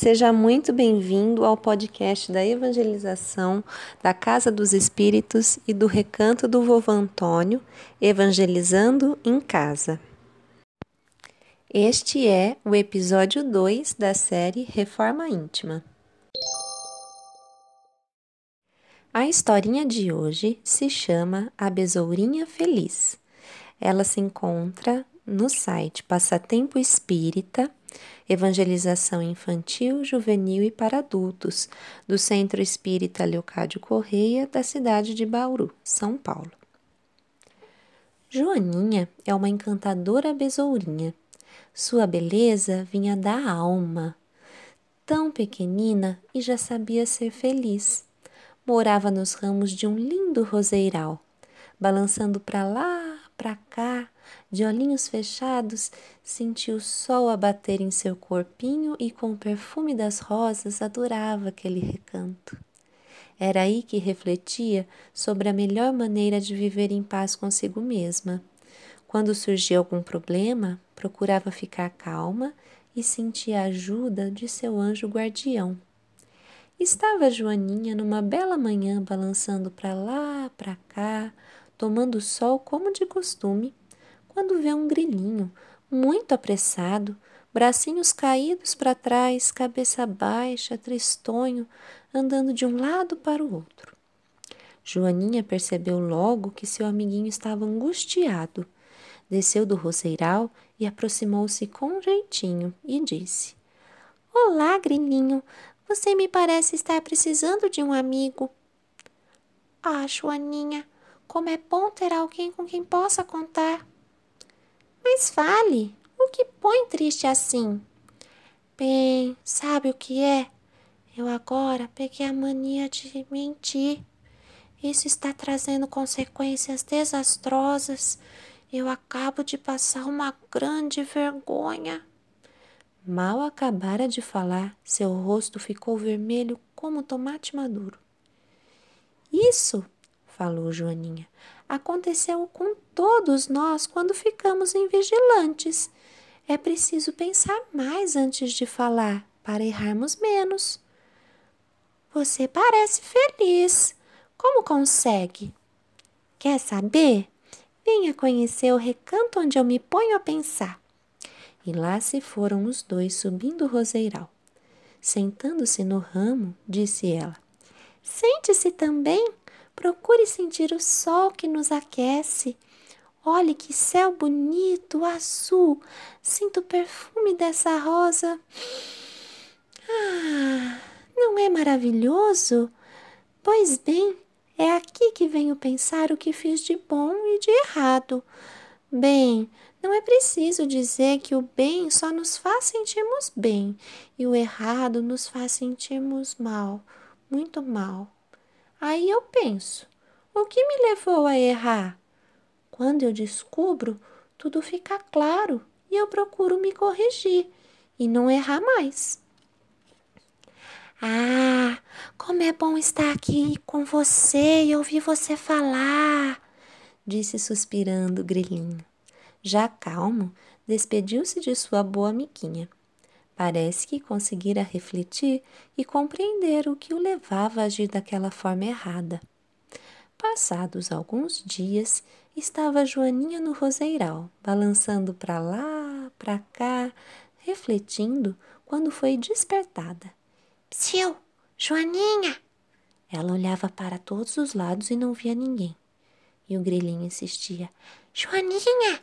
Seja muito bem-vindo ao podcast da evangelização da Casa dos Espíritos e do Recanto do Vovô Antônio, Evangelizando em Casa. Este é o episódio 2 da série Reforma Íntima. A historinha de hoje se chama A Besourinha Feliz. Ela se encontra no site Passatempo Espírita Evangelização Infantil, Juvenil e para Adultos, do Centro Espírita Leocádio Correia, da cidade de Bauru, São Paulo. Joaninha é uma encantadora besourinha. Sua beleza vinha da alma. Tão pequenina e já sabia ser feliz. Morava nos ramos de um lindo roseiral, balançando para lá, para cá, de olhinhos fechados, sentiu o sol abater em seu corpinho e, com o perfume das rosas, adorava aquele recanto. Era aí que refletia sobre a melhor maneira de viver em paz consigo mesma. Quando surgia algum problema, procurava ficar calma e sentia a ajuda de seu anjo guardião. Estava Joaninha numa bela manhã balançando para lá, para cá, tomando sol como de costume, quando vê um grilinho, muito apressado, bracinhos caídos para trás, cabeça baixa, tristonho, andando de um lado para o outro. Joaninha percebeu logo que seu amiguinho estava angustiado. Desceu do roseiral e aproximou-se com jeitinho e disse: Olá, grilinho, você me parece estar precisando de um amigo. Ah, Joaninha, como é bom ter alguém com quem possa contar. Mas fale, o que põe triste assim? Bem, sabe o que é? Eu agora peguei a mania de mentir. Isso está trazendo consequências desastrosas. Eu acabo de passar uma grande vergonha. Mal acabara de falar, seu rosto ficou vermelho como tomate maduro. Isso, falou Joaninha, aconteceu com todos nós quando ficamos invigilantes. É preciso pensar mais antes de falar, para errarmos menos. Você parece feliz. Como consegue? Quer saber? Venha conhecer o recanto onde eu me ponho a pensar. E lá se foram os dois subindo o roseiral. Sentando-se no ramo, disse ela: Sente-se também Procure sentir o sol que nos aquece. Olhe que céu bonito, azul. Sinto o perfume dessa rosa. Ah, não é maravilhoso? Pois bem, é aqui que venho pensar o que fiz de bom e de errado. Bem, não é preciso dizer que o bem só nos faz sentirmos bem e o errado nos faz sentirmos mal, muito mal. Aí eu penso: o que me levou a errar? Quando eu descubro, tudo fica claro e eu procuro me corrigir e não errar mais. Ah, como é bom estar aqui com você e ouvir você falar, disse suspirando o grilinho. Já calmo, despediu-se de sua boa amiguinha. Parece que conseguira refletir e compreender o que o levava a agir daquela forma errada. Passados alguns dias, estava Joaninha no roseiral, balançando para lá, para cá, refletindo, quando foi despertada. Psiu, Joaninha! Ela olhava para todos os lados e não via ninguém. E o grilinho insistia: Joaninha,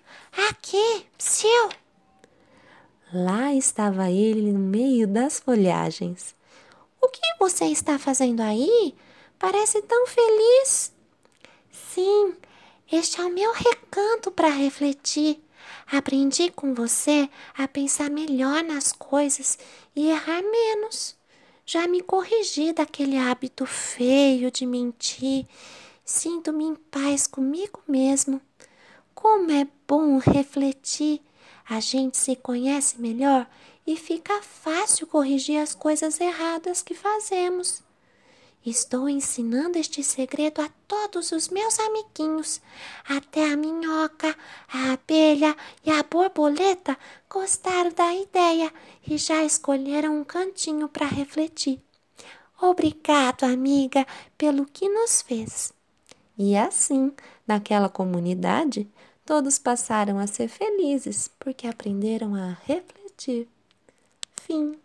aqui, psiu! Lá estava ele no meio das folhagens. O que você está fazendo aí? Parece tão feliz. Sim, este é o meu recanto para refletir. Aprendi com você a pensar melhor nas coisas e errar menos. Já me corrigi daquele hábito feio de mentir. Sinto-me em paz comigo mesmo. Como é bom refletir a gente se conhece melhor e fica fácil corrigir as coisas erradas que fazemos. Estou ensinando este segredo a todos os meus amiguinhos. Até a minhoca, a abelha e a borboleta gostaram da ideia e já escolheram um cantinho para refletir. Obrigado, amiga, pelo que nos fez. E assim, naquela comunidade, todos passaram a ser felizes porque aprenderam a refletir. Fim.